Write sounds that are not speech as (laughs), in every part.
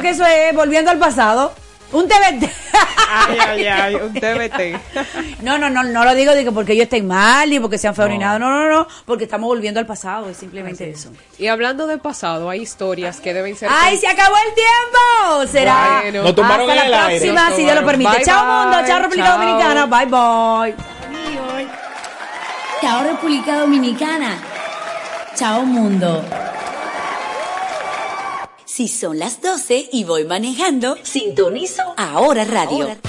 que eso es volviendo al pasado. Un TBT. Ay, ay, ay, un TBT. (laughs) No, no, no, no lo digo, digo porque yo estoy mal y porque sean feos ni nada. No, no, no, porque estamos volviendo al pasado, es simplemente eso. Y hablando de pasado, hay historias que deben ser. ¡Ay, se acabó el tiempo! Será Bueno. Nos tumbaron hasta la aire. próxima, si Dios lo permite. Bye, chao, bye. mundo. Chao, República Chao. Dominicana. Bye, bye. Chao República Dominicana. Chao mundo. Si son las 12 y voy manejando, sintonizo Ahora Radio. Radio,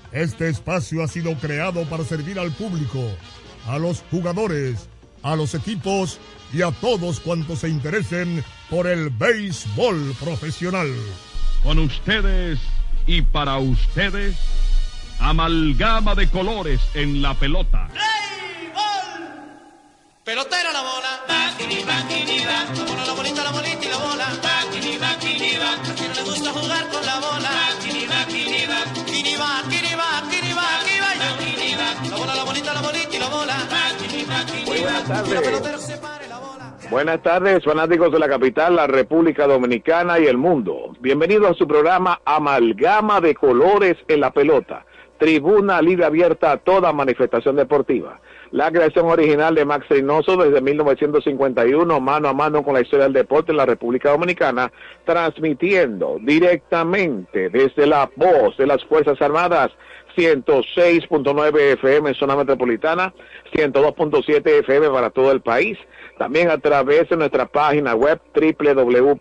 Este espacio ha sido creado para servir al público, a los jugadores, a los equipos y a todos cuantos se interesen por el béisbol profesional. Con ustedes y para ustedes, amalgama de colores en la pelota. Pelotera la bola. Tardes. Buenas tardes, fanáticos de la capital, la República Dominicana y el mundo. Bienvenidos a su programa Amalgama de Colores en la Pelota. Tribuna libre abierta a toda manifestación deportiva. La creación original de Max Reynoso desde 1951, mano a mano con la historia del deporte en la República Dominicana, transmitiendo directamente desde la voz de las Fuerzas Armadas 106.9 FM en zona metropolitana, 102.7 FM para todo el país, también a través de nuestra página web www.hifa.mil.do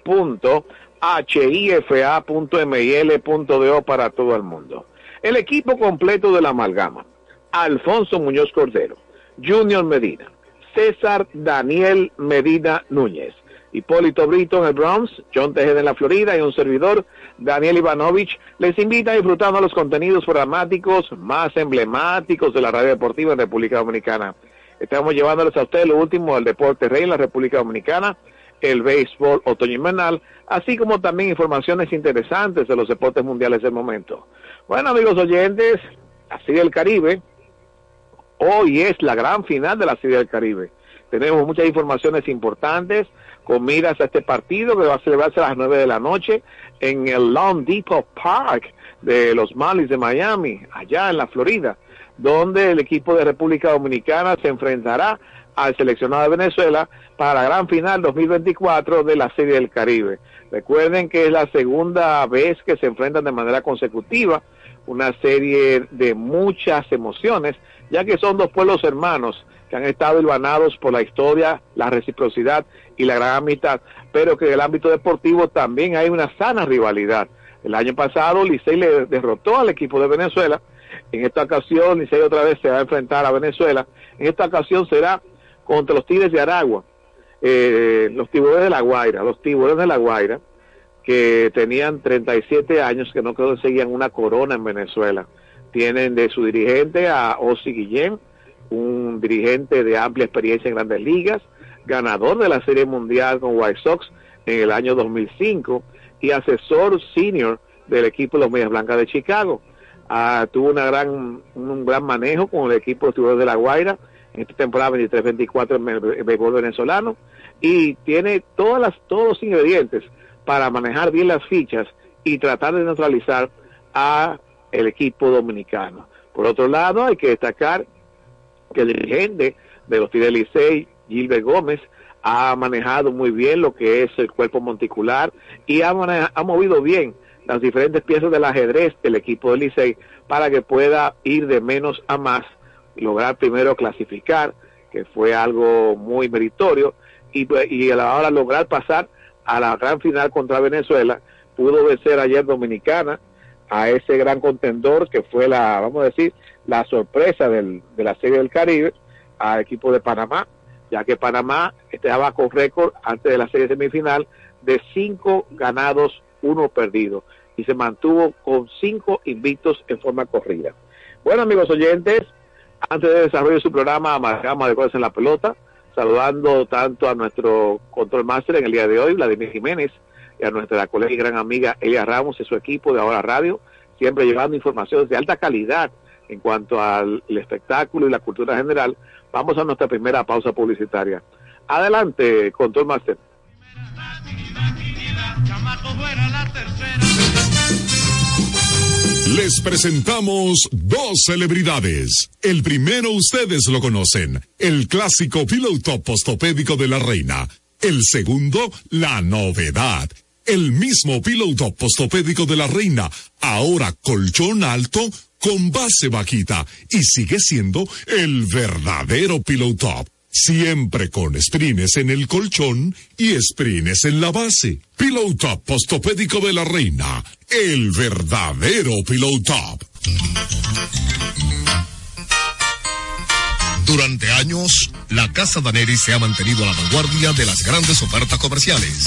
para todo el mundo. El equipo completo de la amalgama. Alfonso Muñoz Cordero, Junior Medina, César Daniel Medina Núñez, Hipólito Brito en el Bronx, John Tejeda en la Florida y un servidor, Daniel Ivanovich, les invita a disfrutar de los contenidos programáticos más emblemáticos de la radio deportiva en República Dominicana. Estamos llevándoles a ustedes lo último del deporte rey en la República Dominicana, el béisbol otoño invernal, así como también informaciones interesantes de los deportes mundiales del momento. Bueno, amigos oyentes, Serie del Caribe, hoy es la gran final de la Serie del Caribe. tenemos muchas informaciones importantes con miras a este partido que va a celebrarse a las 9 de la noche en el Long Depot Park de los Marlins de Miami, allá en la Florida, donde el equipo de República Dominicana se enfrentará al seleccionado de Venezuela para la gran final 2024 de la Serie del Caribe. Recuerden que es la segunda vez que se enfrentan de manera consecutiva, una serie de muchas emociones, ya que son dos pueblos hermanos que han estado hilvanados por la historia, la reciprocidad y la gran amistad, pero que en el ámbito deportivo también hay una sana rivalidad. El año pasado Licey le derrotó al equipo de Venezuela, en esta ocasión Licey otra vez se va a enfrentar a Venezuela, en esta ocasión será contra los Tigres de Aragua, eh, los tiburones de la Guaira, los tiburones de la Guaira, que tenían 37 años, que no conseguían una corona en Venezuela. Tienen de su dirigente a Osi Guillén, un dirigente de amplia experiencia en grandes ligas, ganador de la Serie Mundial con White Sox en el año 2005 y asesor senior del equipo de los Medias Blancas de Chicago. Ah, tuvo una gran, un gran manejo con el equipo de de la Guaira en esta temporada 23-24 en el béisbol venezolano y tiene todas las, todos los ingredientes para manejar bien las fichas y tratar de neutralizar a el equipo dominicano. Por otro lado, hay que destacar que el dirigente de los Tigres Licey, Gilbert Gómez, ha manejado muy bien lo que es el cuerpo monticular y ha, ha movido bien las diferentes piezas del ajedrez del equipo del Licey para que pueda ir de menos a más, lograr primero clasificar, que fue algo muy meritorio, y, y a la hora lograr pasar a la gran final contra Venezuela, pudo vencer ayer Dominicana a ese gran contendor que fue la, vamos a decir, la sorpresa del, de la Serie del Caribe al equipo de Panamá, ya que Panamá estaba con récord antes de la serie semifinal de cinco ganados, uno perdido, y se mantuvo con cinco invictos en forma corrida. Bueno, amigos oyentes, antes de desarrollar su programa Amalgama de Cosas en la Pelota, saludando tanto a nuestro control master en el día de hoy, Vladimir Jiménez, a nuestra colega y gran amiga Elia Ramos y su equipo de Ahora Radio, siempre llevando informaciones de alta calidad en cuanto al espectáculo y la cultura general. Vamos a nuestra primera pausa publicitaria. Adelante, Control Master. Les presentamos dos celebridades. El primero ustedes lo conocen, el clásico piloto postopédico de la reina. El segundo, la novedad. El mismo piloto postopédico de la reina, ahora colchón alto con base vaquita y sigue siendo el verdadero piloto Siempre con sprines en el colchón y sprines en la base. Pillow Top Postopédico de la Reina. El verdadero Pillow Top. Durante años, la Casa Daneri se ha mantenido a la vanguardia de las grandes ofertas comerciales.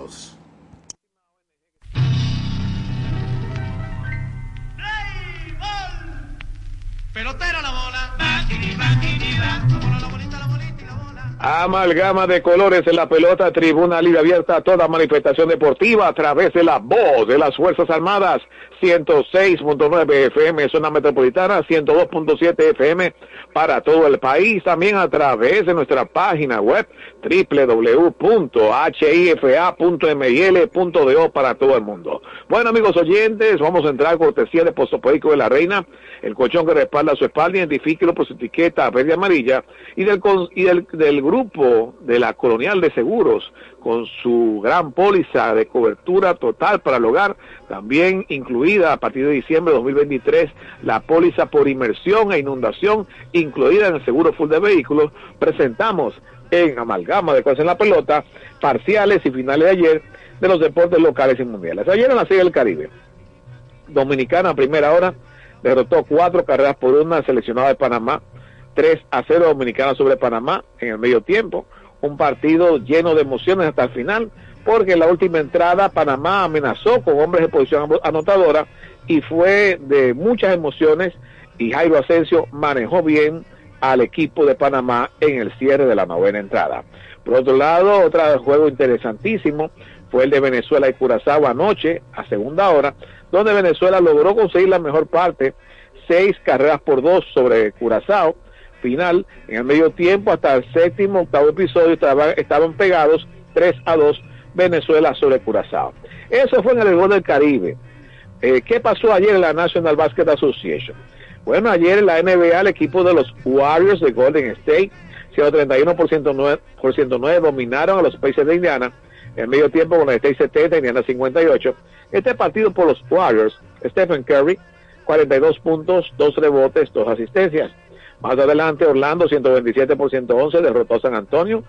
Amalgama de colores en la pelota, tribuna libre abierta a toda manifestación deportiva a través de la voz de las Fuerzas Armadas, 106.9 FM, zona metropolitana, 102.7 FM para todo el país, también a través de nuestra página web www.hifa.mil.do para todo el mundo. Bueno amigos oyentes, vamos a entrar cortesía de Postopédico de la Reina, el colchón que respalda su espalda, identifíquelo por su etiqueta verde amarilla, y del, y del, del grupo de la Colonial de Seguros, con su gran póliza de cobertura total para el hogar, también incluida a partir de diciembre de 2023 la póliza por inmersión e inundación incluida en el seguro full de vehículos, presentamos en amalgama de cosas en la pelota, parciales y finales de ayer de los deportes locales y mundiales. Ayer en la Serie del Caribe, Dominicana primera hora derrotó cuatro carreras por una seleccionada de Panamá, 3 a 0 Dominicana sobre Panamá en el medio tiempo, un partido lleno de emociones hasta el final, porque en la última entrada Panamá amenazó con hombres de posición anotadora y fue de muchas emociones y Jairo Asensio manejó bien al equipo de Panamá en el cierre de la novena entrada. Por otro lado, otro juego interesantísimo fue el de Venezuela y Curazao anoche, a segunda hora, donde Venezuela logró conseguir la mejor parte, seis carreras por dos sobre Curazao. Final, en el medio tiempo, hasta el séptimo, octavo episodio, estaban, estaban pegados 3 a 2 Venezuela sobre Curazao. Eso fue en el gol del Caribe. Eh, ¿Qué pasó ayer en la National Basket Association? Bueno, ayer en la NBA el equipo de los Warriors de Golden State, 131% 9, dominaron a los Pacers de Indiana. En medio tiempo con el State 70, Indiana 58. Este partido por los Warriors, Stephen Curry, 42 puntos, 2 rebotes, 2 asistencias. Más adelante Orlando, 127 por 111, derrotó a San Antonio,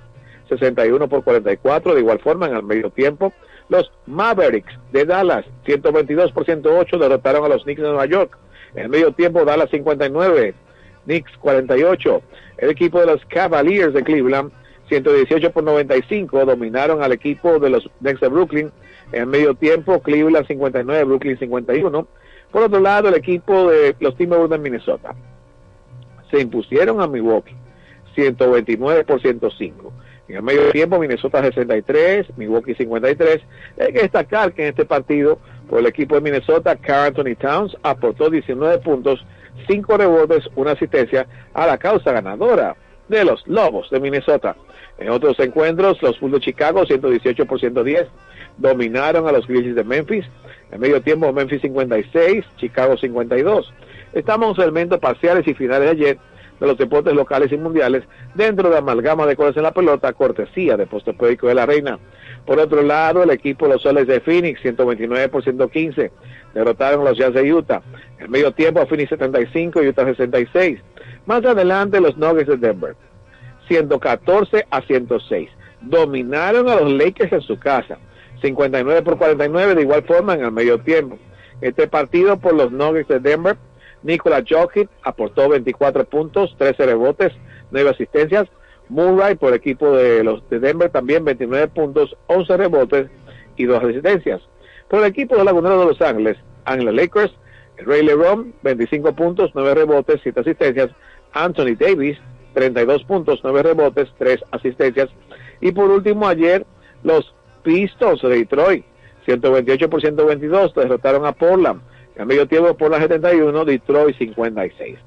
61 por 44. De igual forma, en el medio tiempo, los Mavericks de Dallas, 122 por 108, derrotaron a los Knicks de Nueva York. En el medio tiempo, Dallas 59, Knicks 48. El equipo de los Cavaliers de Cleveland, 118 por 95, dominaron al equipo de los Knicks de Brooklyn. En el medio tiempo, Cleveland 59, Brooklyn 51. Por otro lado, el equipo de los Timberwolves de Minnesota se impusieron a Milwaukee, 129 por 105. En el medio tiempo, Minnesota 63, Milwaukee 53. Hay que destacar que en este partido, por el equipo de Minnesota, Carl Anthony Towns aportó 19 puntos, 5 rebotes, una asistencia a la causa ganadora de los Lobos de Minnesota. En otros encuentros, los Bulls de Chicago, 118 por 110, dominaron a los Grizzlies de Memphis. En medio tiempo, Memphis 56, Chicago 52. Estamos en elementos parciales y finales de ayer de los deportes locales y mundiales dentro de amalgama de colores en la pelota, cortesía de Postopédico de la Reina. Por otro lado, el equipo los Soles de Phoenix, 129 por 115, derrotaron a los Jazz de Utah. En medio tiempo, Phoenix 75, Utah 66. Más adelante, los Nuggets de Denver, 114 a 106. Dominaron a los Lakers en su casa, 59 por 49, de igual forma en el medio tiempo. Este partido por los Nuggets de Denver Nikola Jokic aportó 24 puntos, 13 rebotes, 9 asistencias. Murray por equipo de los de Denver también 29 puntos, 11 rebotes y 2 asistencias. Por el equipo de Lagunero de Los Ángeles, Ángeles Lakers, Ray LeBron 25 puntos, 9 rebotes, 7 asistencias. Anthony Davis 32 puntos, 9 rebotes, 3 asistencias. Y por último ayer los Pistons de Detroit 128 por 122 derrotaron a Portland. En medio tiempo por la 71, Detroit 56.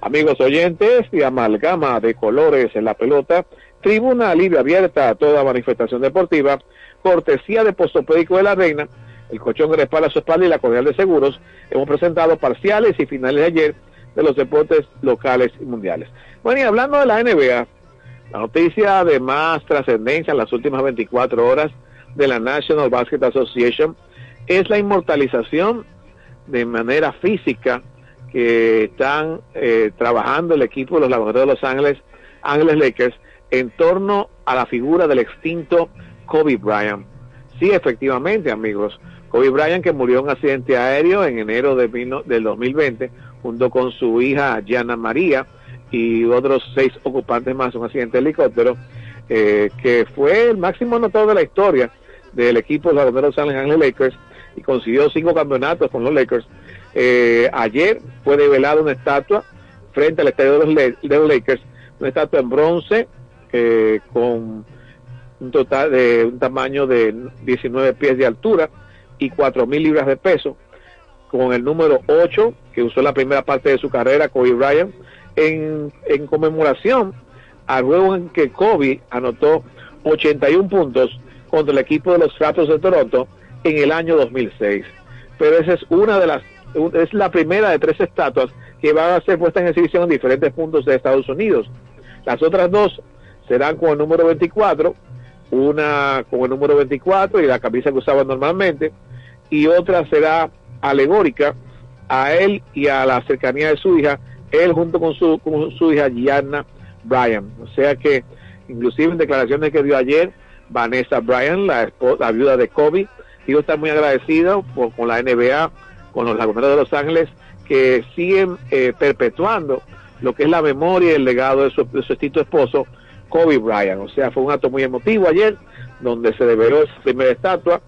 Amigos oyentes y amalgama de colores en la pelota, tribuna libre abierta a toda manifestación deportiva, cortesía de Postopédico de la Reina, el colchón que respalda su espalda y la cordial de seguros, hemos presentado parciales y finales de ayer de los deportes locales y mundiales. Bueno, y hablando de la NBA, la noticia de más trascendencia en las últimas 24 horas de la National Basket Association, es la inmortalización de manera física que están eh, trabajando el equipo de los laboratorios de Los Ángeles, Ángeles Lakers, en torno a la figura del extinto Kobe Bryant. Sí, efectivamente, amigos. Kobe Bryant, que murió en un accidente aéreo en enero de del 2020, junto con su hija Gianna María y otros seis ocupantes más, un accidente de helicóptero, eh, que fue el máximo anotador de la historia del equipo de los Los Ángeles Lakers y consiguió cinco campeonatos con los Lakers. Eh, ayer fue develada una estatua frente al estadio de los, Lakers, una estatua en bronce eh, con un total de un tamaño de 19 pies de altura y 4 mil libras de peso, con el número 8 que usó la primera parte de su carrera, Kobe Bryant, en, en conmemoración al juego en que Kobe anotó 81 puntos contra el equipo de los Raptors de Toronto en el año 2006. Pero esa es una de las, es la primera de tres estatuas que van a ser puestas en exhibición en diferentes puntos de Estados Unidos. Las otras dos serán con el número 24, una con el número 24 y la camisa que usaba normalmente, y otra será alegórica a él y a la cercanía de su hija, él junto con su, con su hija Gianna Bryan. O sea que, inclusive en declaraciones que dio ayer, Vanessa Bryan, la, la viuda de Kobe, dijo estar muy agradecido con la NBA, con los laguneros de Los Ángeles, que siguen eh, perpetuando lo que es la memoria y el legado de su, de extinto esposo, Kobe Bryant. O sea, fue un acto muy emotivo ayer, donde se develó esa primera estatua,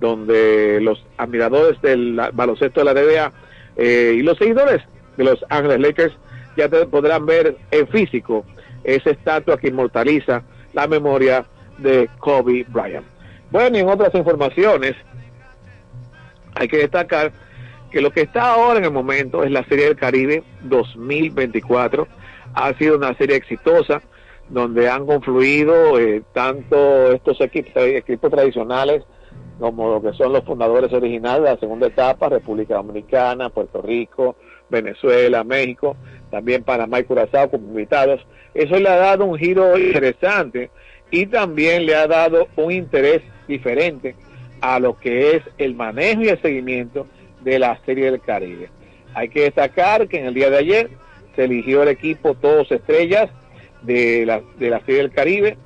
donde los admiradores del baloncesto de la NBA eh, y los seguidores de los Ángeles Lakers ya podrán ver en físico esa estatua que inmortaliza la memoria de Kobe Bryant. Bueno, y en otras informaciones, hay que destacar que lo que está ahora en el momento es la Serie del Caribe 2024. Ha sido una serie exitosa donde han confluido eh, tanto estos equipos, equipos tradicionales como lo que son los fundadores originales de la segunda etapa, República Dominicana, Puerto Rico, Venezuela, México, también Panamá y Curazao como invitados. Eso le ha dado un giro interesante y también le ha dado un interés diferente a lo que es el manejo y el seguimiento de la Serie del Caribe. Hay que destacar que en el día de ayer se eligió el equipo Todos Estrellas de la, de la Serie del Caribe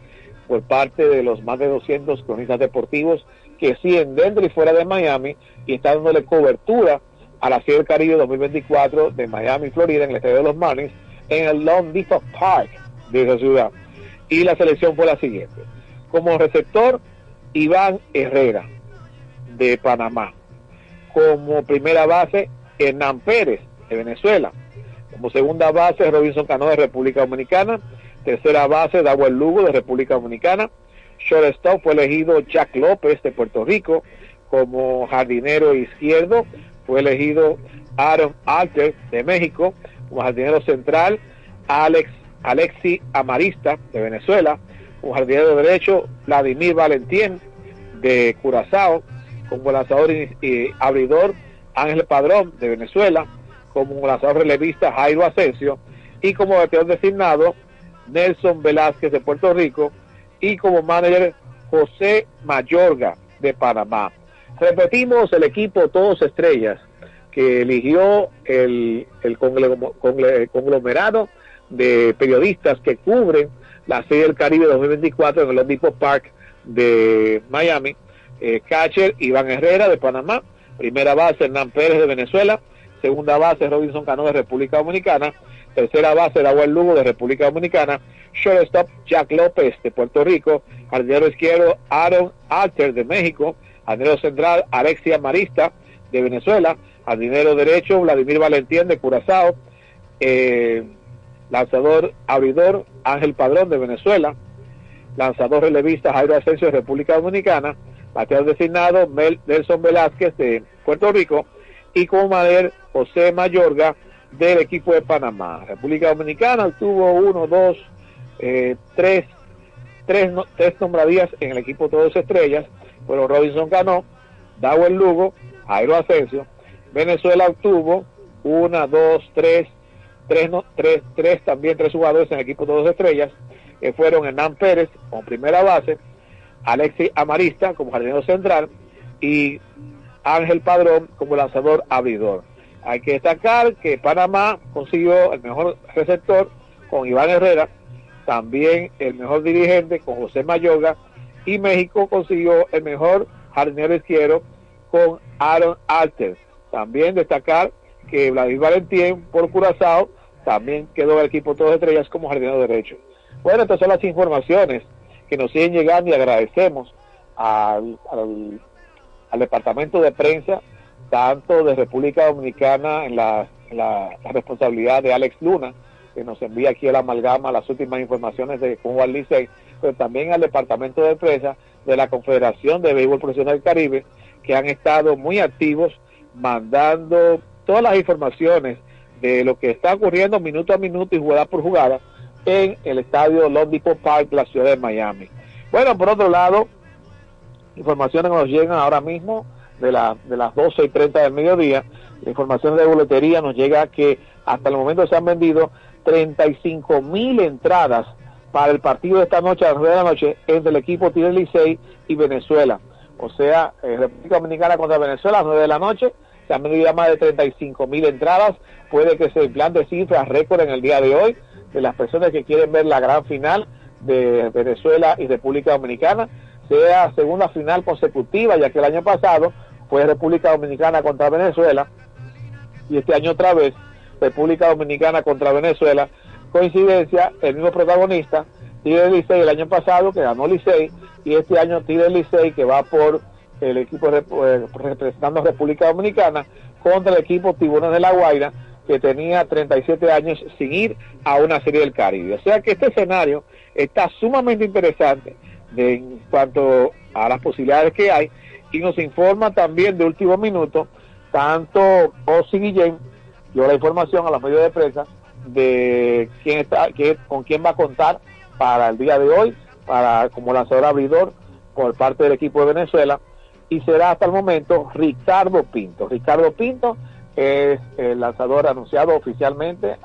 por parte de los más de 200 cronistas deportivos que siguen dentro y fuera de Miami y están dándole cobertura a la Serie del Caribe 2024 de Miami, Florida, en el estadio de los Marlins, en el Long Depot Park de esa ciudad. Y la selección fue la siguiente. Como receptor, Iván Herrera, de Panamá. Como primera base, Hernán Pérez, de Venezuela. Como segunda base, Robinson Cano, de República Dominicana. Tercera base, Dawel Lugo, de República Dominicana. Shortstop fue elegido Jack López, de Puerto Rico. Como jardinero izquierdo, fue elegido Aaron Alter, de México. Como jardinero central, Alex Alexi Amarista, de Venezuela. Como jardinero derecho, Vladimir Valentín, de Curazao. Como lanzador y, abridor, Ángel Padrón, de Venezuela. Como lanzador relevista, Jairo Asensio. Y como bateador designado, Nelson Velázquez, de Puerto Rico. Y como manager, José Mayorga, de Panamá. Repetimos el equipo Todos Estrellas que eligió el, el conglomerado de periodistas que cubren la Serie del Caribe 2024 en el Depot Park de Miami. Eh, catcher Iván Herrera de Panamá, primera base Hernán Pérez de Venezuela, segunda base Robinson Cano de República Dominicana, tercera base Dawel Lugo de República Dominicana, shortstop Jack López de Puerto Rico, jardinero izquierdo Aaron Alter de México, jardinero central Alexia Marista de Venezuela, jardinero derecho Vladimir Valentín de Curazao, eh, lanzador abridor Ángel Padrón de Venezuela, lanzador relevista Jairo Asensio de República Dominicana, bateador designado Mel- Nelson Velázquez de Puerto Rico y como madre José Mayorga del equipo de Panamá. República Dominicana tuvo uno, dos, eh, tres, tres, no- tres nombradías en el equipo Todos Estrellas, fueron Robinson Cano, Dawel Lugo, Jairo Asensio. Venezuela obtuvo una, dos, tres, tres, no- tres, tres también tres jugadores en el equipo Todos Estrellas, que fueron Hernán Pérez como primera base, Alexis Amarista como jardinero central y Ángel Padrón como lanzador abridor. Hay que destacar que Panamá consiguió el mejor receptor con Iván Herrera, también el mejor dirigente con José Mayoga y México consiguió el mejor jardinero izquierdo con Aaron Alter. También destacar que Vladimir Valentín por Curazao también quedó el equipo todas estrellas como jardinero derecho. Bueno, estas son las informaciones que nos siguen llegando y agradecemos al, al, departamento de prensa, tanto de República Dominicana en la, la, responsabilidad de Alex Luna, que nos envía aquí la amalgama las últimas informaciones de cómo va el Licey, pero también al departamento de prensa de la Confederación de Béisbol Profesional del Caribe, que han estado muy activos mandando todas las informaciones de lo que está ocurriendo minuto a minuto y jugada por jugada en el estadio Depot Park, la ciudad de Miami. Bueno, por otro lado, informaciones que nos llegan ahora mismo de, la, de las 12 y 30 del mediodía, información de boletería nos llega que hasta el momento se han vendido 35 mil entradas para el partido de esta noche a las 9 de la noche entre el equipo Tigre Licey y Venezuela. O sea, eh, República Dominicana contra Venezuela a las 9 de la noche. Se han vendido más de 35 mil entradas. Puede que se implante cifras récord en el día de hoy de las personas que quieren ver la gran final de Venezuela y República Dominicana. Sea segunda final consecutiva, ya que el año pasado fue República Dominicana contra Venezuela y este año otra vez República Dominicana contra Venezuela. Coincidencia, el mismo protagonista, Tigre Licey el año pasado que ganó Licey y este año Tigre Licey que va por el equipo eh, representando a República Dominicana contra el equipo Tiburones de la Guaira que tenía 37 años sin ir a una serie del Caribe. O sea que este escenario está sumamente interesante en cuanto a las posibilidades que hay y nos informa también de último minuto tanto Osi Guillén dio la información a los medios de prensa de quién está, qué, con quién va a contar para el día de hoy, para como lanzador abridor por parte del equipo de Venezuela, y será hasta el momento Ricardo Pinto. Ricardo Pinto es el lanzador anunciado oficialmente